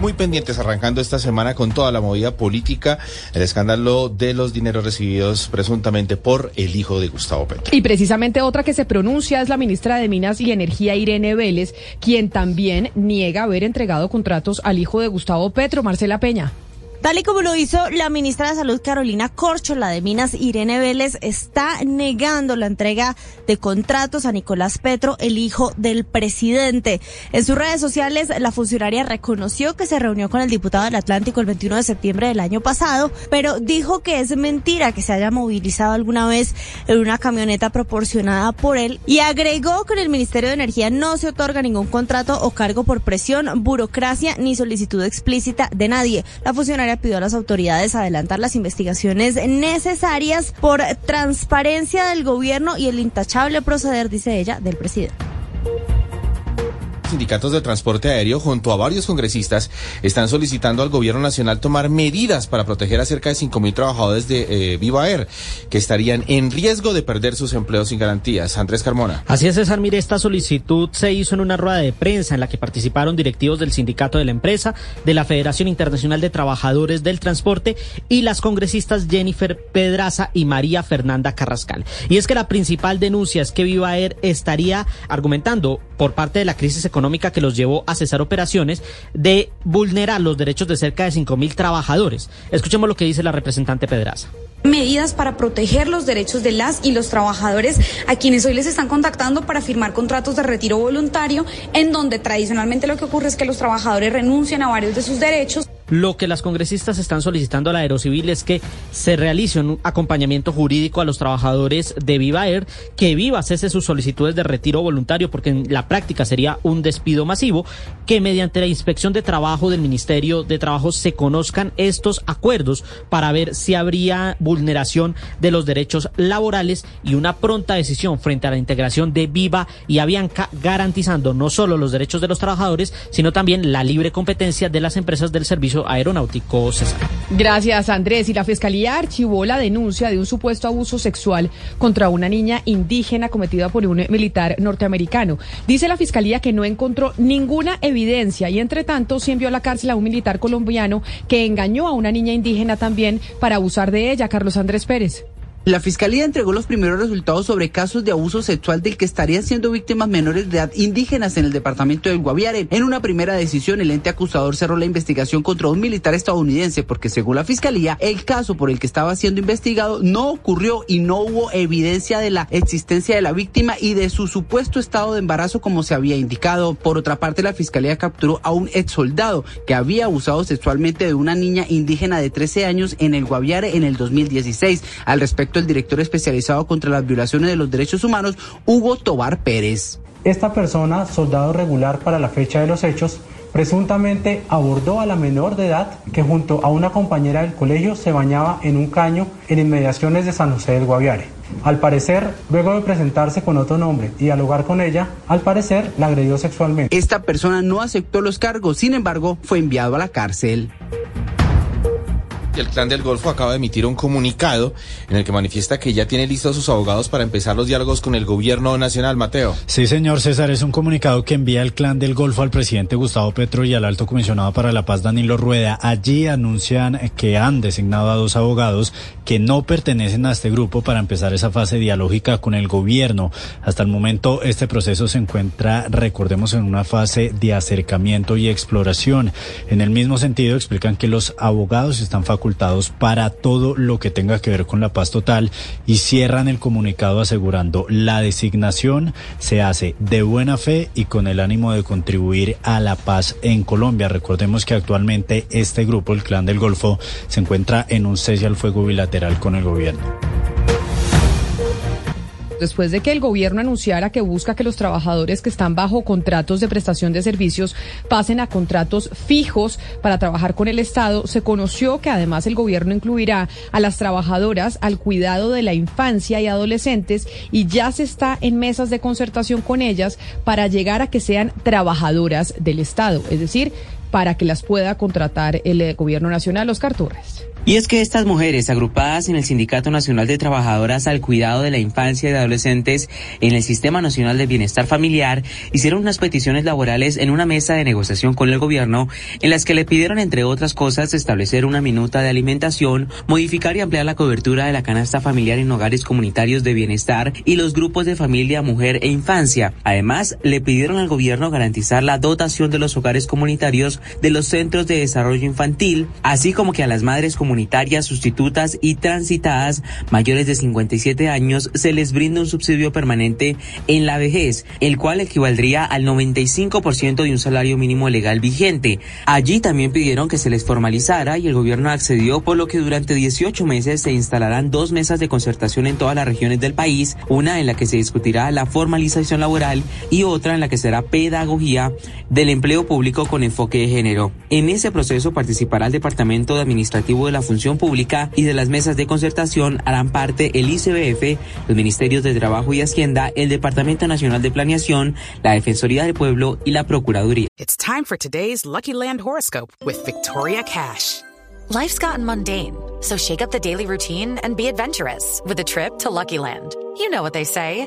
Muy pendientes arrancando esta semana con toda la movida política, el escándalo de los dineros recibidos presuntamente por el hijo de Gustavo Petro. Y precisamente otra que se pronuncia es la ministra de Minas y Energía, Irene Vélez, quien también niega haber entregado contratos al hijo de Gustavo Petro, Marcela Peña. Tal y como lo hizo la ministra de Salud Carolina Corcho, la de Minas Irene Vélez está negando la entrega de contratos a Nicolás Petro, el hijo del presidente. En sus redes sociales, la funcionaria reconoció que se reunió con el diputado del Atlántico el 21 de septiembre del año pasado, pero dijo que es mentira que se haya movilizado alguna vez en una camioneta proporcionada por él y agregó que en el Ministerio de Energía no se otorga ningún contrato o cargo por presión, burocracia ni solicitud explícita de nadie. La funcionaria pidió a las autoridades adelantar las investigaciones necesarias por transparencia del gobierno y el intachable proceder, dice ella, del presidente sindicatos de transporte aéreo junto a varios congresistas están solicitando al gobierno nacional tomar medidas para proteger a cerca de 5.000 trabajadores de eh, Viva Air que estarían en riesgo de perder sus empleos sin garantías. Andrés Carmona. Así es, César. Mire, esta solicitud se hizo en una rueda de prensa en la que participaron directivos del sindicato de la empresa, de la Federación Internacional de Trabajadores del Transporte y las congresistas Jennifer Pedraza y María Fernanda Carrascal. Y es que la principal denuncia es que Viva Air estaría argumentando por parte de la crisis económica económica que los llevó a cesar operaciones de vulnerar los derechos de cerca de 5.000 trabajadores. Escuchemos lo que dice la representante Pedraza medidas para proteger los derechos de las y los trabajadores a quienes hoy les están contactando para firmar contratos de retiro voluntario, en donde tradicionalmente lo que ocurre es que los trabajadores renuncian a varios de sus derechos. Lo que las congresistas están solicitando a la Aerocivil es que se realice un acompañamiento jurídico a los trabajadores de Viva Air, que Viva cese sus solicitudes de retiro voluntario, porque en la práctica sería un despido masivo, que mediante la inspección de trabajo del Ministerio de Trabajo se conozcan estos acuerdos para ver si habría vulneración de los derechos laborales y una pronta decisión frente a la integración de Viva y Avianca, garantizando no solo los derechos de los trabajadores, sino también la libre competencia de las empresas del servicio aeronáutico César. Gracias, Andrés. Y la Fiscalía archivó la denuncia de un supuesto abuso sexual contra una niña indígena cometida por un militar norteamericano. Dice la Fiscalía que no encontró ninguna evidencia y, entre tanto, se envió a la cárcel a un militar colombiano que engañó a una niña indígena también para abusar de ella, Carlos Andrés Pérez. La Fiscalía entregó los primeros resultados sobre casos de abuso sexual del que estarían siendo víctimas menores de edad indígenas en el departamento del Guaviare. En una primera decisión, el ente acusador cerró la investigación contra un militar estadounidense porque, según la Fiscalía, el caso por el que estaba siendo investigado no ocurrió y no hubo evidencia de la existencia de la víctima y de su supuesto estado de embarazo como se había indicado. Por otra parte, la Fiscalía capturó a un ex soldado que había abusado sexualmente de una niña indígena de 13 años en el Guaviare en el 2016. Al respecto, el director especializado contra las violaciones de los derechos humanos, Hugo Tobar Pérez. Esta persona, soldado regular para la fecha de los hechos, presuntamente abordó a la menor de edad que junto a una compañera del colegio se bañaba en un caño en inmediaciones de San José del Guaviare. Al parecer, luego de presentarse con otro nombre y dialogar con ella, al parecer la agredió sexualmente. Esta persona no aceptó los cargos, sin embargo, fue enviado a la cárcel. El Clan del Golfo acaba de emitir un comunicado en el que manifiesta que ya tiene listos sus abogados para empezar los diálogos con el gobierno nacional, Mateo. Sí, señor César, es un comunicado que envía el Clan del Golfo al presidente Gustavo Petro y al alto comisionado para la paz, Danilo Rueda. Allí anuncian que han designado a dos abogados que no pertenecen a este grupo para empezar esa fase dialógica con el gobierno. Hasta el momento este proceso se encuentra, recordemos, en una fase de acercamiento y exploración. En el mismo sentido, explican que los abogados están para todo lo que tenga que ver con la paz total y cierran el comunicado asegurando la designación se hace de buena fe y con el ánimo de contribuir a la paz en Colombia. Recordemos que actualmente este grupo, el Clan del Golfo, se encuentra en un cese al fuego bilateral con el gobierno. Después de que el gobierno anunciara que busca que los trabajadores que están bajo contratos de prestación de servicios pasen a contratos fijos para trabajar con el Estado, se conoció que además el gobierno incluirá a las trabajadoras al cuidado de la infancia y adolescentes y ya se está en mesas de concertación con ellas para llegar a que sean trabajadoras del Estado, es decir, para que las pueda contratar el eh, gobierno nacional, Oscar Torres. Y es que estas mujeres agrupadas en el Sindicato Nacional de Trabajadoras al Cuidado de la Infancia y de Adolescentes en el Sistema Nacional de Bienestar Familiar hicieron unas peticiones laborales en una mesa de negociación con el gobierno en las que le pidieron, entre otras cosas, establecer una minuta de alimentación, modificar y ampliar la cobertura de la canasta familiar en hogares comunitarios de bienestar y los grupos de familia, mujer e infancia. Además, le pidieron al gobierno garantizar la dotación de los hogares comunitarios de los centros de desarrollo infantil, así como que a las madres comunitarias comunitarias sustitutas y transitadas mayores de 57 años se les brinda un subsidio permanente en la vejez, el cual equivaldría al 95% de un salario mínimo legal vigente. Allí también pidieron que se les formalizara y el gobierno accedió, por lo que durante 18 meses se instalarán dos mesas de concertación en todas las regiones del país, una en la que se discutirá la formalización laboral y otra en la que será pedagogía del empleo público con enfoque de género. En ese proceso participará el Departamento de Administrativo de la Función Pública y de las mesas de concertación harán parte el ICBF, los Ministerios de Trabajo y Hacienda, el Departamento Nacional de Planeación, la Defensoría del Pueblo y la Procuraduría. It's time for today's Lucky Land horoscope with Victoria Cash. Life's gotten mundane, so shake up the daily routine and be adventurous with a trip to Lucky Land. You know what they say.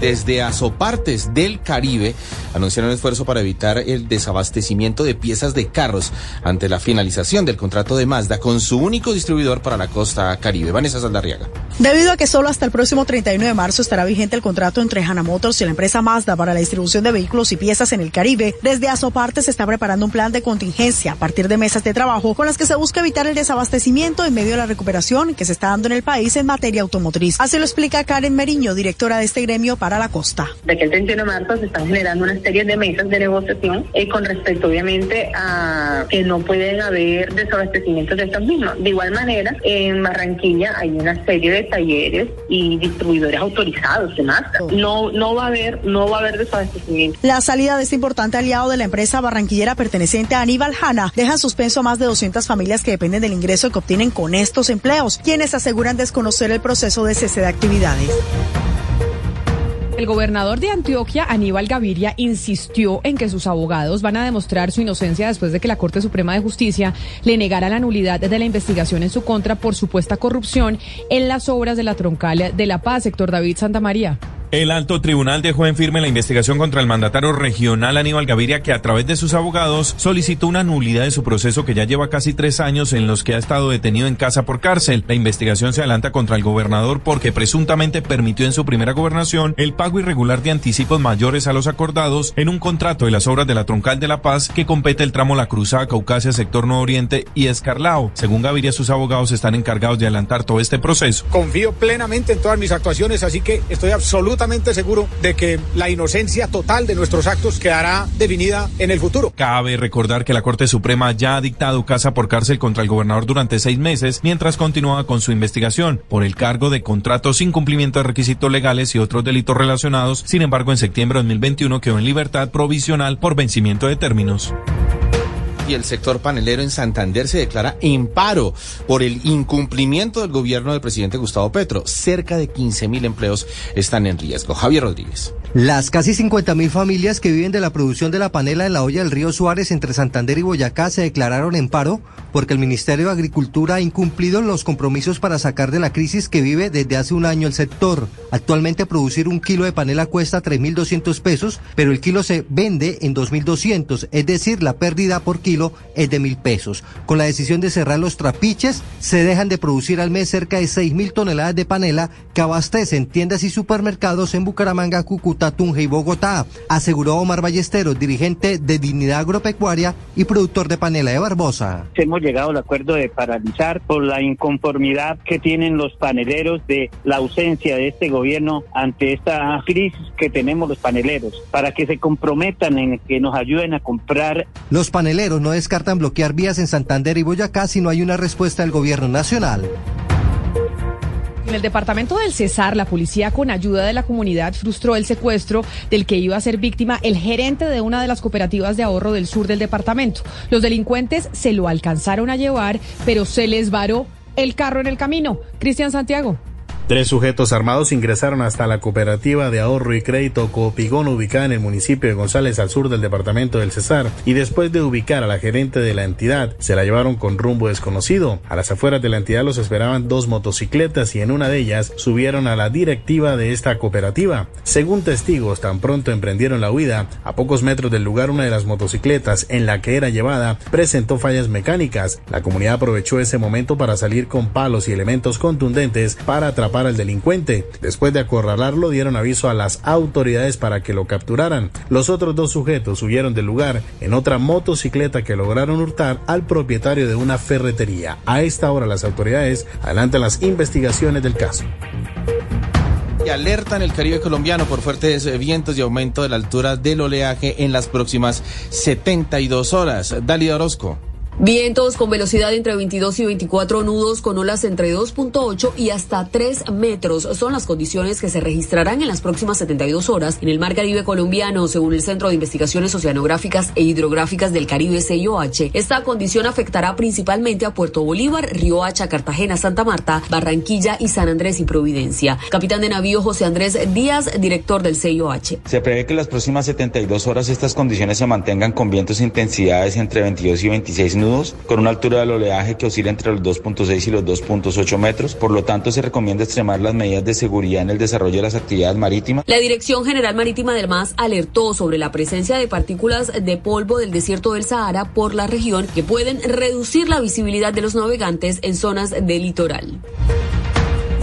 Desde Azopartes del Caribe anunciaron un esfuerzo para evitar el desabastecimiento de piezas de carros ante la finalización del contrato de Mazda con su único distribuidor para la costa caribe. Vanessa Saldarriaga. Debido a que solo hasta el próximo 31 de marzo estará vigente el contrato entre Hana Motors y la empresa Mazda para la distribución de vehículos y piezas en el Caribe, desde Azopartes se está preparando un plan de contingencia a partir de mesas de trabajo con las que se busca evitar el desabastecimiento en medio de la recuperación que se está dando en el país en materia automotriz. Así lo explica Karen Meriño, directora de este gremio para la costa. De que el 31 de marzo se están generando una serie de mesas de negociación eh, con respecto obviamente a que no pueden haber desabastecimientos de estas mismas. De igual manera, en Barranquilla hay una serie de talleres y distribuidores autorizados de Mazda. No, no va a haber, no va a haber desabastecimiento. La salida de este importante aliado de la empresa barranquillera perteneciente a Aníbal Hanna deja en suspenso a más de 200 familias que dependen del ingreso que obtienen con estos empleos, quienes aseguran desconocer el proceso de cese de actividades. El gobernador de Antioquia, Aníbal Gaviria, insistió en que sus abogados van a demostrar su inocencia después de que la Corte Suprema de Justicia le negara la nulidad de la investigación en su contra por supuesta corrupción en las obras de la troncal de La Paz, sector David Santa María. El alto tribunal dejó en firme la investigación contra el mandatario regional Aníbal Gaviria, que a través de sus abogados solicitó una nulidad de su proceso que ya lleva casi tres años en los que ha estado detenido en casa por cárcel. La investigación se adelanta contra el gobernador porque presuntamente permitió en su primera gobernación el pago irregular de anticipos mayores a los acordados en un contrato de las obras de la Troncal de la Paz que compete el tramo La Cruzada, Caucasia, Sector Nuevo Oriente y Escarlao. Según Gaviria, sus abogados están encargados de adelantar todo este proceso. Confío plenamente en todas mis actuaciones, así que estoy absolutamente seguro de que la inocencia total de nuestros actos quedará definida en el futuro. Cabe recordar que la Corte Suprema ya ha dictado casa por cárcel contra el gobernador durante seis meses mientras continúa con su investigación por el cargo de contratos sin cumplimiento de requisitos legales y otros delitos relacionados. Sin embargo, en septiembre de 2021 quedó en libertad provisional por vencimiento de términos y el sector panelero en Santander se declara en paro por el incumplimiento del gobierno del presidente Gustavo Petro. Cerca de 15 mil empleos están en riesgo. Javier Rodríguez. Las casi 50 mil familias que viven de la producción de la panela en la olla del río Suárez entre Santander y Boyacá se declararon en paro porque el Ministerio de Agricultura ha incumplido los compromisos para sacar de la crisis que vive desde hace un año el sector. Actualmente producir un kilo de panela cuesta 3.200 pesos, pero el kilo se vende en 2.200, es decir, la pérdida por kilo kilo es de mil pesos. Con la decisión de cerrar los trapiches, se dejan de producir al mes cerca de seis mil toneladas de panela que abastecen tiendas y supermercados en Bucaramanga, Cúcuta, Tunja y Bogotá, aseguró Omar Ballesteros, dirigente de Dignidad Agropecuaria y productor de panela de Barbosa. Hemos llegado al acuerdo de paralizar por la inconformidad que tienen los paneleros de la ausencia de este gobierno ante esta crisis que tenemos los paneleros, para que se comprometan en que nos ayuden a comprar. Los paneleros no descartan bloquear vías en Santander y Boyacá si no hay una respuesta del gobierno nacional. En el departamento del Cesar, la policía con ayuda de la comunidad frustró el secuestro del que iba a ser víctima el gerente de una de las cooperativas de ahorro del sur del departamento. Los delincuentes se lo alcanzaron a llevar, pero se les varó el carro en el camino. Cristian Santiago. Tres sujetos armados ingresaron hasta la cooperativa de ahorro y crédito Coopigón ubicada en el municipio de González al sur del departamento del Cesar y después de ubicar a la gerente de la entidad se la llevaron con rumbo desconocido. A las afueras de la entidad los esperaban dos motocicletas y en una de ellas subieron a la directiva de esta cooperativa. Según testigos, tan pronto emprendieron la huida, a pocos metros del lugar una de las motocicletas en la que era llevada presentó fallas mecánicas. La comunidad aprovechó ese momento para salir con palos y elementos contundentes para atrapar al delincuente. Después de acorralarlo, dieron aviso a las autoridades para que lo capturaran. Los otros dos sujetos huyeron del lugar en otra motocicleta que lograron hurtar al propietario de una ferretería. A esta hora las autoridades adelantan las investigaciones del caso. Alertan el Caribe colombiano por fuertes vientos y aumento de la altura del oleaje en las próximas 72 horas. Dalida Orozco. Vientos con velocidad entre 22 y 24 nudos con olas entre 2.8 y hasta 3 metros son las condiciones que se registrarán en las próximas 72 horas en el Mar Caribe colombiano, según el Centro de Investigaciones Oceanográficas e Hidrográficas del Caribe CIOH. Esta condición afectará principalmente a Puerto Bolívar, Río Hacha, Cartagena, Santa Marta, Barranquilla y San Andrés y Providencia. Capitán de navío José Andrés Díaz, director del CIOH. Se prevé que las próximas 72 horas estas condiciones se mantengan con vientos e intensidades entre 22 y 26 con una altura del oleaje que oscila entre los 2.6 y los 2.8 metros. Por lo tanto, se recomienda extremar las medidas de seguridad en el desarrollo de las actividades marítimas. La Dirección General Marítima del MAS alertó sobre la presencia de partículas de polvo del desierto del Sahara por la región que pueden reducir la visibilidad de los navegantes en zonas del litoral.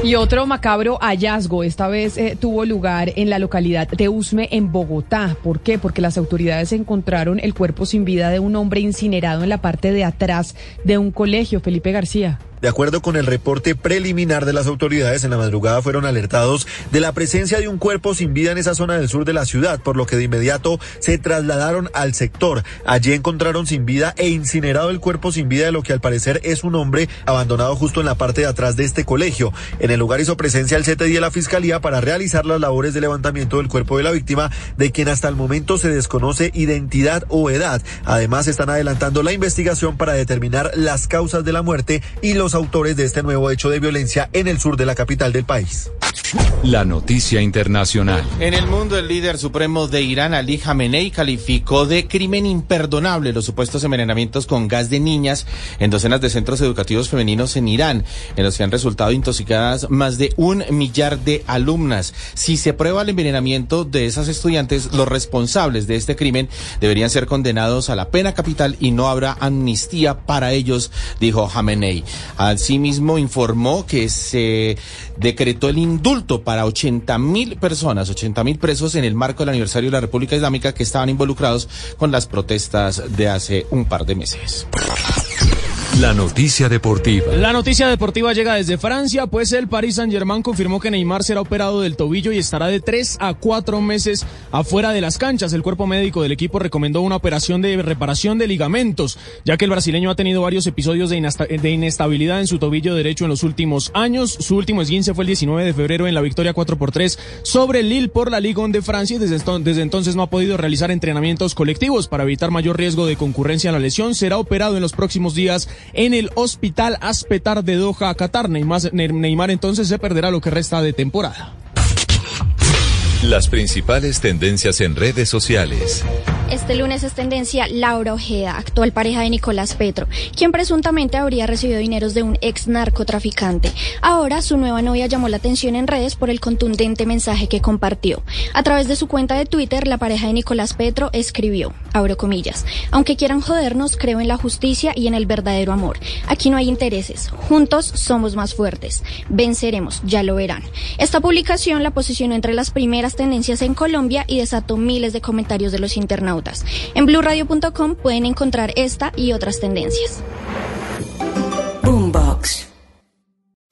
Y otro macabro hallazgo, esta vez eh, tuvo lugar en la localidad de Usme, en Bogotá. ¿Por qué? Porque las autoridades encontraron el cuerpo sin vida de un hombre incinerado en la parte de atrás de un colegio. Felipe García. De acuerdo con el reporte preliminar de las autoridades, en la madrugada fueron alertados de la presencia de un cuerpo sin vida en esa zona del sur de la ciudad, por lo que de inmediato se trasladaron al sector. Allí encontraron sin vida e incinerado el cuerpo sin vida de lo que al parecer es un hombre abandonado justo en la parte de atrás de este colegio. En el lugar hizo presencia el CTI de la Fiscalía para realizar las labores de levantamiento del cuerpo de la víctima, de quien hasta el momento se desconoce identidad o edad. Además, están adelantando la investigación para determinar las causas de la muerte y los autores de este nuevo hecho de violencia en el sur de la capital del país. La noticia internacional. En el mundo, el líder supremo de Irán, Ali Khamenei, calificó de crimen imperdonable los supuestos envenenamientos con gas de niñas en docenas de centros educativos femeninos en Irán, en los que han resultado intoxicadas más de un millar de alumnas. Si se prueba el envenenamiento de esas estudiantes, los responsables de este crimen deberían ser condenados a la pena capital y no habrá amnistía para ellos, dijo Khamenei. Asimismo, informó que se decretó el indulto para 80 mil personas, 80 mil presos en el marco del aniversario de la República Islámica que estaban involucrados con las protestas de hace un par de meses. La noticia deportiva. La noticia deportiva llega desde Francia, pues el Paris Saint-Germain confirmó que Neymar será operado del tobillo y estará de tres a cuatro meses afuera de las canchas. El cuerpo médico del equipo recomendó una operación de reparación de ligamentos, ya que el brasileño ha tenido varios episodios de, inestabilidad en su tobillo derecho en los últimos años. Su último esguince fue el 19 de febrero en la victoria 4 por 3 sobre Lille por la Ligue 1 de Francia y desde, desde entonces no ha podido realizar entrenamientos colectivos para evitar mayor riesgo de concurrencia a la lesión. Será operado en los próximos días en el Hospital Aspetar de Doha, Qatar. Neymar, Neymar entonces se perderá lo que resta de temporada. Las principales tendencias en redes sociales. Este lunes es tendencia Laura Ojeda, actual pareja de Nicolás Petro, quien presuntamente habría recibido dineros de un ex narcotraficante. Ahora su nueva novia llamó la atención en redes por el contundente mensaje que compartió. A través de su cuenta de Twitter, la pareja de Nicolás Petro escribió, abro comillas. Aunque quieran jodernos, creo en la justicia y en el verdadero amor. Aquí no hay intereses. Juntos somos más fuertes. Venceremos, ya lo verán. Esta publicación la posicionó entre las primeras tendencias en Colombia y desató miles de comentarios de los internautas. En blurradio.com pueden encontrar esta y otras tendencias.